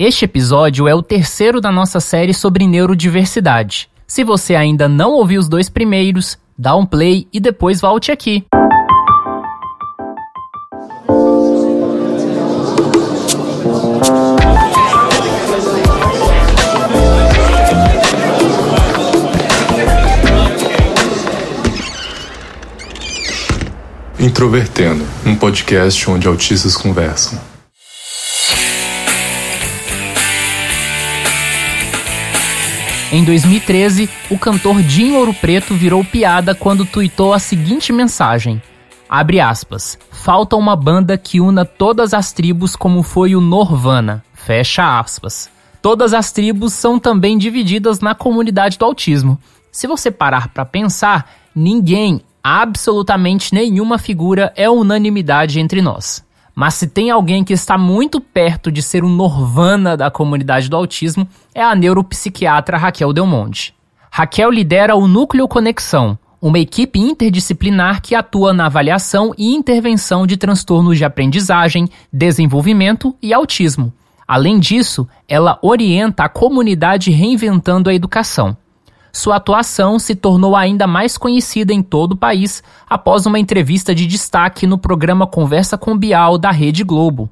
Este episódio é o terceiro da nossa série sobre neurodiversidade. Se você ainda não ouviu os dois primeiros, dá um play e depois volte aqui. Introvertendo, um podcast onde autistas conversam. Em 2013, o cantor Dinho Ouro Preto virou piada quando tuitou a seguinte mensagem: Abre aspas. Falta uma banda que una todas as tribos como foi o Norvana. Fecha aspas. Todas as tribos são também divididas na comunidade do autismo. Se você parar para pensar, ninguém, absolutamente nenhuma figura é unanimidade entre nós. Mas se tem alguém que está muito perto de ser um Norvana da comunidade do autismo, é a neuropsiquiatra Raquel Del Monte. Raquel lidera o Núcleo Conexão, uma equipe interdisciplinar que atua na avaliação e intervenção de transtornos de aprendizagem, desenvolvimento e autismo. Além disso, ela orienta a comunidade reinventando a educação sua atuação se tornou ainda mais conhecida em todo o país após uma entrevista de destaque no programa Conversa com Bial da Rede Globo.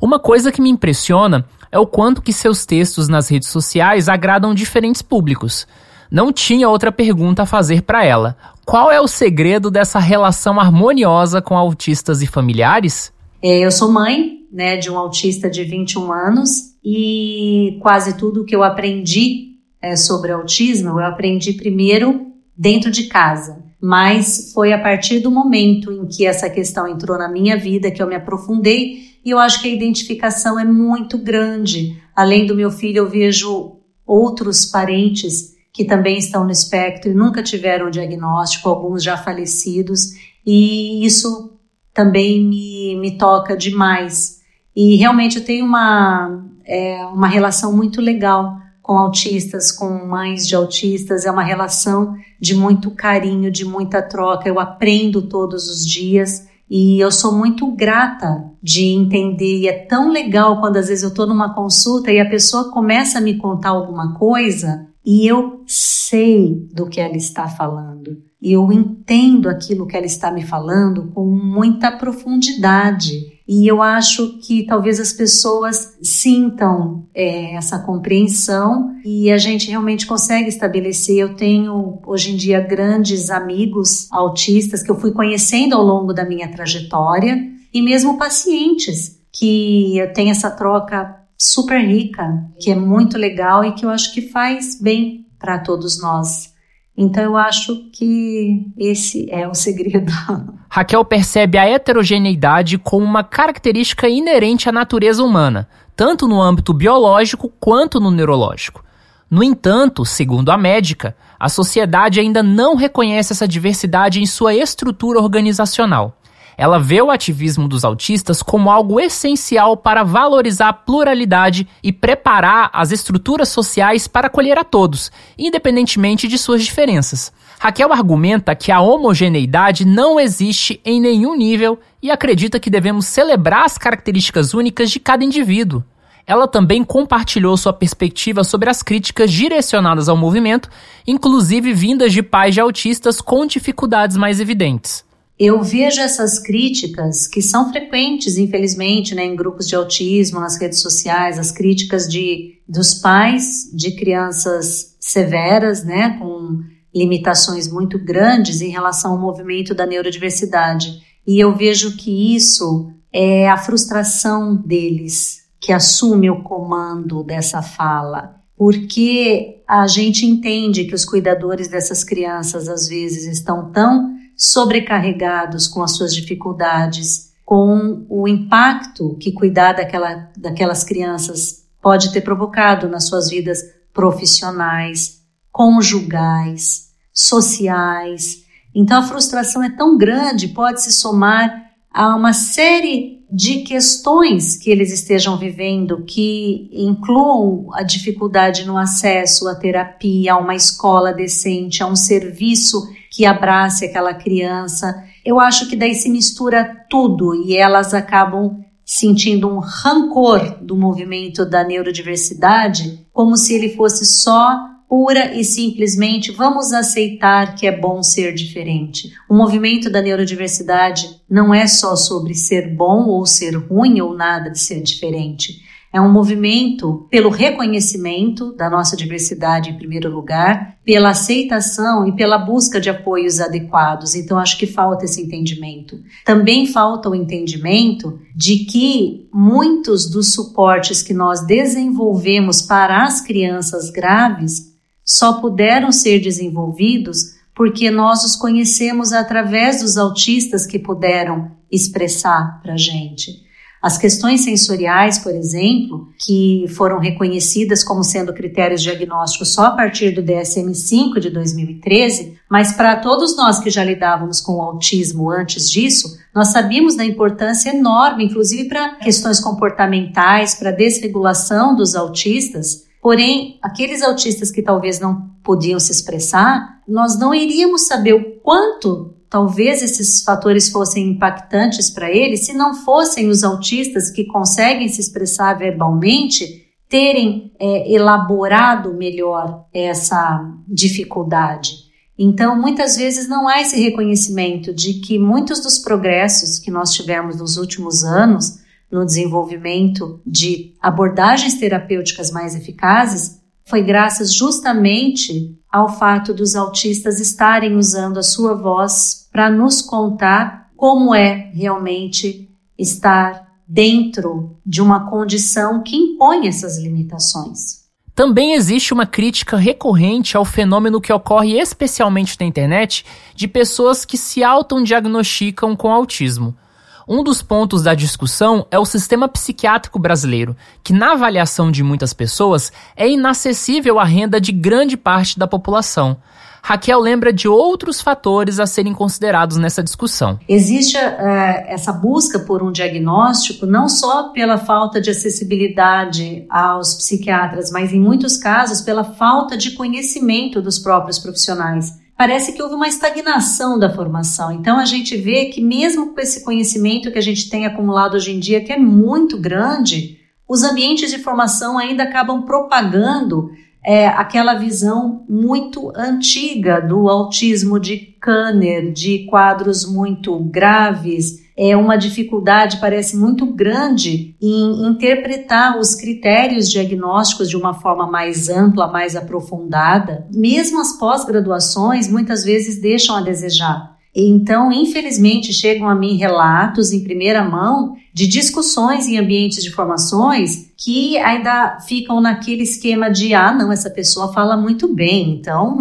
Uma coisa que me impressiona é o quanto que seus textos nas redes sociais agradam diferentes públicos. Não tinha outra pergunta a fazer para ela. Qual é o segredo dessa relação harmoniosa com autistas e familiares? É, eu sou mãe né, de um autista de 21 anos e quase tudo que eu aprendi é, sobre autismo, eu aprendi primeiro dentro de casa, mas foi a partir do momento em que essa questão entrou na minha vida que eu me aprofundei e eu acho que a identificação é muito grande. Além do meu filho, eu vejo outros parentes que também estão no espectro e nunca tiveram diagnóstico, alguns já falecidos, e isso também me, me toca demais. E realmente eu tenho uma, é, uma relação muito legal com autistas, com mães de autistas, é uma relação de muito carinho, de muita troca. Eu aprendo todos os dias e eu sou muito grata de entender. E é tão legal quando às vezes eu estou numa consulta e a pessoa começa a me contar alguma coisa e eu sei do que ela está falando. E eu entendo aquilo que ela está me falando com muita profundidade. E eu acho que talvez as pessoas sintam é, essa compreensão e a gente realmente consegue estabelecer. Eu tenho hoje em dia grandes amigos autistas que eu fui conhecendo ao longo da minha trajetória e mesmo pacientes que eu tenho essa troca super rica, que é muito legal e que eu acho que faz bem para todos nós. Então eu acho que esse é o segredo. Raquel percebe a heterogeneidade como uma característica inerente à natureza humana, tanto no âmbito biológico quanto no neurológico. No entanto, segundo a médica, a sociedade ainda não reconhece essa diversidade em sua estrutura organizacional. Ela vê o ativismo dos autistas como algo essencial para valorizar a pluralidade e preparar as estruturas sociais para acolher a todos, independentemente de suas diferenças. Raquel argumenta que a homogeneidade não existe em nenhum nível e acredita que devemos celebrar as características únicas de cada indivíduo. Ela também compartilhou sua perspectiva sobre as críticas direcionadas ao movimento, inclusive vindas de pais de autistas com dificuldades mais evidentes eu vejo essas críticas que são frequentes, infelizmente, né, em grupos de autismo, nas redes sociais, as críticas de dos pais de crianças severas, né, com limitações muito grandes em relação ao movimento da neurodiversidade. E eu vejo que isso é a frustração deles que assume o comando dessa fala, porque a gente entende que os cuidadores dessas crianças às vezes estão tão sobrecarregados com as suas dificuldades, com o impacto que cuidar daquela, daquelas crianças pode ter provocado nas suas vidas profissionais, conjugais, sociais. Então a frustração é tão grande, pode se somar a uma série de questões que eles estejam vivendo que incluam a dificuldade no acesso à terapia, a uma escola decente, a um serviço que abrace aquela criança. Eu acho que daí se mistura tudo e elas acabam sentindo um rancor do movimento da neurodiversidade, como se ele fosse só pura e simplesmente vamos aceitar que é bom ser diferente. O movimento da neurodiversidade não é só sobre ser bom ou ser ruim ou nada de ser diferente. É um movimento pelo reconhecimento da nossa diversidade em primeiro lugar, pela aceitação e pela busca de apoios adequados. Então acho que falta esse entendimento. Também falta o entendimento de que muitos dos suportes que nós desenvolvemos para as crianças graves só puderam ser desenvolvidos porque nós os conhecemos através dos autistas que puderam expressar para a gente. As questões sensoriais, por exemplo, que foram reconhecidas como sendo critérios diagnósticos só a partir do DSM-5 de 2013, mas para todos nós que já lidávamos com o autismo antes disso, nós sabíamos da importância enorme, inclusive para questões comportamentais, para desregulação dos autistas. Porém, aqueles autistas que talvez não podiam se expressar, nós não iríamos saber o quanto talvez esses fatores fossem impactantes para ele se não fossem os autistas que conseguem se expressar verbalmente terem é, elaborado melhor essa dificuldade. Então, muitas vezes não há esse reconhecimento de que muitos dos progressos que nós tivemos nos últimos anos no desenvolvimento de abordagens terapêuticas mais eficazes foi graças justamente ao fato dos autistas estarem usando a sua voz para nos contar como é realmente estar dentro de uma condição que impõe essas limitações. Também existe uma crítica recorrente ao fenômeno que ocorre especialmente na internet de pessoas que se autodiagnosticam com autismo. Um dos pontos da discussão é o sistema psiquiátrico brasileiro, que, na avaliação de muitas pessoas, é inacessível à renda de grande parte da população. Raquel lembra de outros fatores a serem considerados nessa discussão. Existe uh, essa busca por um diagnóstico não só pela falta de acessibilidade aos psiquiatras, mas em muitos casos pela falta de conhecimento dos próprios profissionais parece que houve uma estagnação da formação. Então a gente vê que mesmo com esse conhecimento que a gente tem acumulado hoje em dia, que é muito grande, os ambientes de formação ainda acabam propagando é, aquela visão muito antiga do autismo de Kanner, de quadros muito graves, é uma dificuldade, parece muito grande, em interpretar os critérios diagnósticos de uma forma mais ampla, mais aprofundada. Mesmo as pós-graduações muitas vezes deixam a desejar. Então, infelizmente, chegam a mim relatos em primeira mão de discussões em ambientes de formações que ainda ficam naquele esquema de ah, não, essa pessoa fala muito bem, então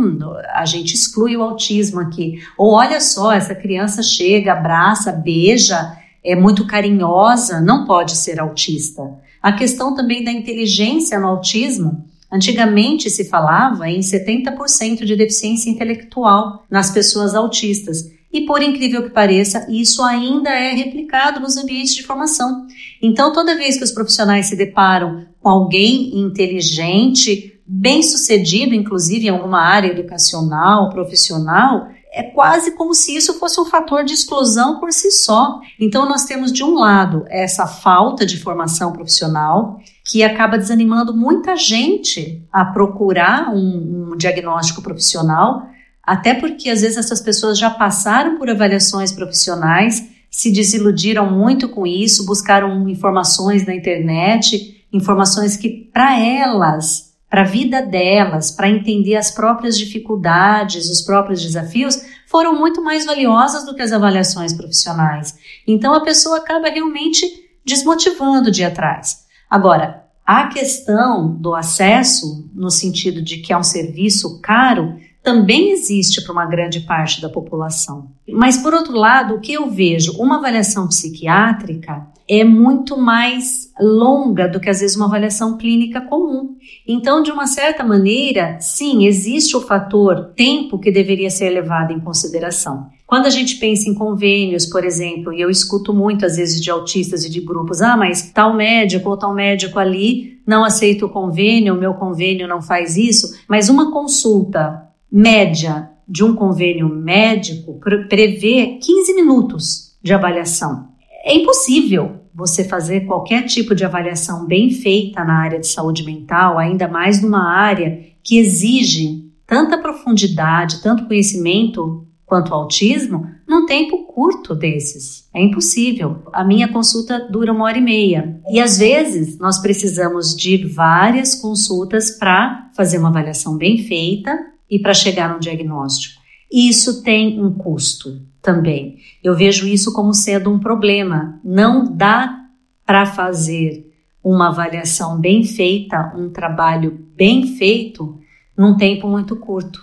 a gente exclui o autismo aqui. Ou olha só, essa criança chega, abraça, beija, é muito carinhosa, não pode ser autista. A questão também da inteligência no autismo Antigamente se falava em 70% de deficiência intelectual nas pessoas autistas. E por incrível que pareça, isso ainda é replicado nos ambientes de formação. Então, toda vez que os profissionais se deparam com alguém inteligente, bem-sucedido, inclusive em alguma área educacional, profissional, é quase como se isso fosse um fator de exclusão por si só. Então, nós temos, de um lado, essa falta de formação profissional, que acaba desanimando muita gente a procurar um, um diagnóstico profissional, até porque às vezes essas pessoas já passaram por avaliações profissionais, se desiludiram muito com isso, buscaram informações na internet, informações que para elas, para a vida delas, para entender as próprias dificuldades, os próprios desafios, foram muito mais valiosas do que as avaliações profissionais. Então a pessoa acaba realmente desmotivando de atrás. Agora, a questão do acesso, no sentido de que é um serviço caro, também existe para uma grande parte da população. Mas, por outro lado, o que eu vejo? Uma avaliação psiquiátrica é muito mais longa do que, às vezes, uma avaliação clínica comum. Então, de uma certa maneira, sim, existe o fator tempo que deveria ser levado em consideração. Quando a gente pensa em convênios, por exemplo, e eu escuto muito às vezes de autistas e de grupos, ah, mas tal médico ou tal médico ali não aceita o convênio, o meu convênio não faz isso, mas uma consulta média de um convênio médico prevê 15 minutos de avaliação. É impossível você fazer qualquer tipo de avaliação bem feita na área de saúde mental, ainda mais numa área que exige tanta profundidade, tanto conhecimento quanto o autismo, num tempo curto desses. É impossível. A minha consulta dura uma hora e meia. E às vezes nós precisamos de várias consultas para fazer uma avaliação bem feita e para chegar no diagnóstico. Isso tem um custo também. Eu vejo isso como sendo um problema. Não dá para fazer uma avaliação bem feita, um trabalho bem feito, num tempo muito curto.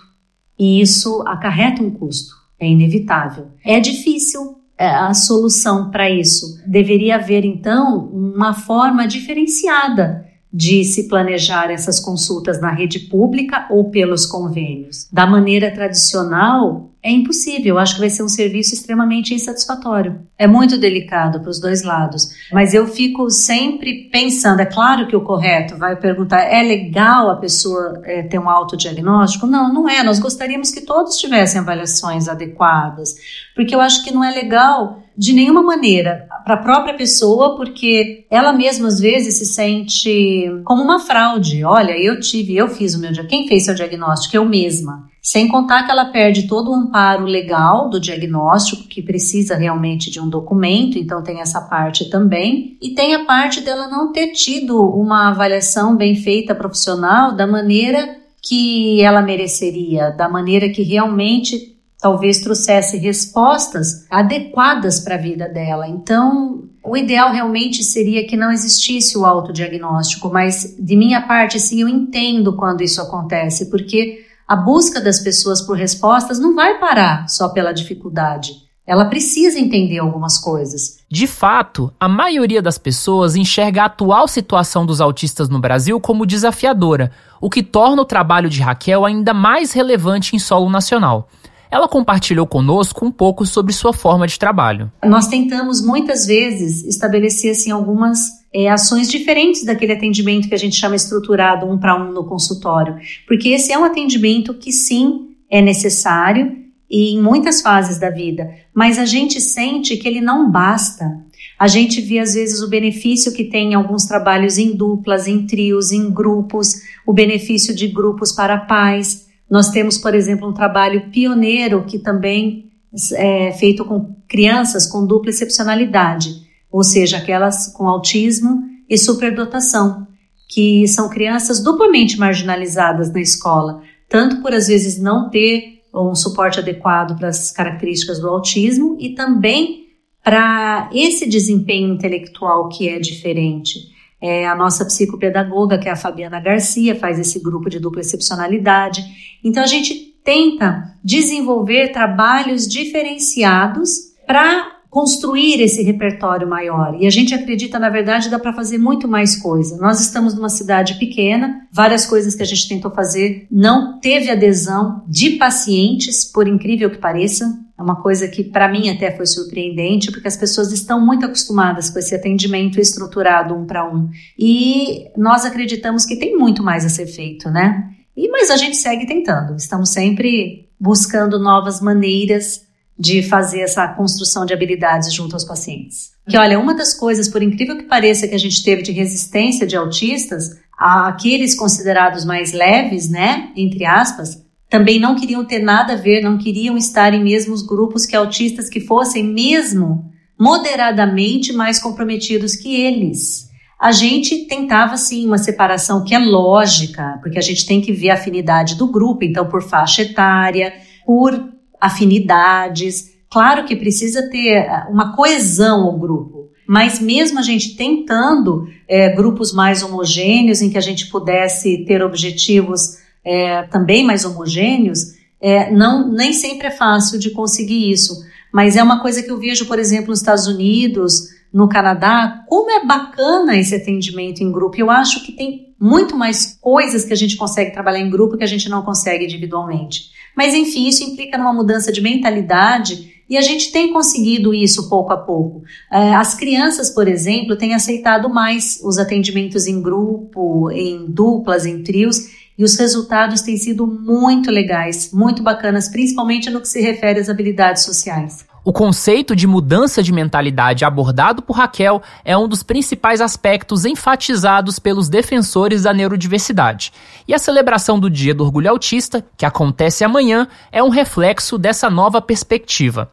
E isso acarreta um custo é inevitável. É difícil é, a solução para isso. Deveria haver, então, uma forma diferenciada de se planejar essas consultas na rede pública ou pelos convênios. Da maneira tradicional, é impossível. Eu acho que vai ser um serviço extremamente insatisfatório. É muito delicado para os dois lados. Mas eu fico sempre pensando: é claro que o correto vai perguntar, é legal a pessoa é, ter um autodiagnóstico? Não, não é. Nós gostaríamos que todos tivessem avaliações adequadas, porque eu acho que não é legal de nenhuma maneira para a própria pessoa, porque ela mesma às vezes se sente como uma fraude. Olha, eu tive, eu fiz o meu dia. Quem fez seu diagnóstico? Eu mesma. Sem contar que ela perde todo o amparo legal do diagnóstico, que precisa realmente de um documento, então tem essa parte também. E tem a parte dela não ter tido uma avaliação bem feita profissional da maneira que ela mereceria, da maneira que realmente talvez trouxesse respostas adequadas para a vida dela. Então, o ideal realmente seria que não existisse o autodiagnóstico, mas de minha parte, sim, eu entendo quando isso acontece, porque a busca das pessoas por respostas não vai parar só pela dificuldade. Ela precisa entender algumas coisas. De fato, a maioria das pessoas enxerga a atual situação dos autistas no Brasil como desafiadora, o que torna o trabalho de Raquel ainda mais relevante em solo nacional. Ela compartilhou conosco um pouco sobre sua forma de trabalho. Nós tentamos muitas vezes estabelecer assim, algumas é, ações diferentes daquele atendimento que a gente chama estruturado um para um no consultório, porque esse é um atendimento que sim é necessário e em muitas fases da vida, mas a gente sente que ele não basta. A gente vê às vezes o benefício que tem em alguns trabalhos em duplas, em trios, em grupos, o benefício de grupos para pais. Nós temos, por exemplo, um trabalho pioneiro que também é feito com crianças com dupla excepcionalidade ou seja, aquelas com autismo e superdotação, que são crianças duplamente marginalizadas na escola, tanto por às vezes não ter um suporte adequado para as características do autismo e também para esse desempenho intelectual que é diferente. É, a nossa psicopedagoga, que é a Fabiana Garcia, faz esse grupo de dupla excepcionalidade. Então a gente tenta desenvolver trabalhos diferenciados para construir esse repertório maior. E a gente acredita, na verdade, dá para fazer muito mais coisa. Nós estamos numa cidade pequena, várias coisas que a gente tentou fazer não teve adesão de pacientes, por incrível que pareça. É uma coisa que para mim até foi surpreendente, porque as pessoas estão muito acostumadas com esse atendimento estruturado um para um. E nós acreditamos que tem muito mais a ser feito, né? E mas a gente segue tentando. Estamos sempre buscando novas maneiras de fazer essa construção de habilidades junto aos pacientes. Que olha, uma das coisas, por incrível que pareça, que a gente teve de resistência de autistas, aqueles considerados mais leves, né, entre aspas, também não queriam ter nada a ver, não queriam estar em mesmos grupos que autistas que fossem mesmo moderadamente mais comprometidos que eles. A gente tentava sim uma separação que é lógica, porque a gente tem que ver a afinidade do grupo, então por faixa etária, por afinidades. Claro que precisa ter eh, uma coesão ao grupo, mas mesmo a gente tentando é, grupos mais homogêneos, em que a gente pudesse ter objetivos é, também mais homogêneos, é, não, nem sempre é fácil de conseguir isso. Mas é uma coisa que eu vejo, por exemplo, nos Estados Unidos, no Canadá, como é bacana esse atendimento em grupo. Eu acho que tem muito mais coisas que a gente consegue trabalhar em grupo que a gente não consegue individualmente. Mas enfim, isso implica numa mudança de mentalidade e a gente tem conseguido isso pouco a pouco. É, as crianças, por exemplo, têm aceitado mais os atendimentos em grupo, em duplas, em trios, e os resultados têm sido muito legais, muito bacanas, principalmente no que se refere às habilidades sociais. O conceito de mudança de mentalidade abordado por Raquel é um dos principais aspectos enfatizados pelos defensores da neurodiversidade. E a celebração do Dia do Orgulho Autista, que acontece amanhã, é um reflexo dessa nova perspectiva.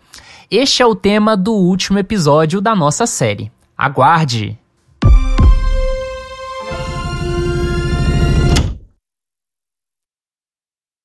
Este é o tema do último episódio da nossa série. Aguarde!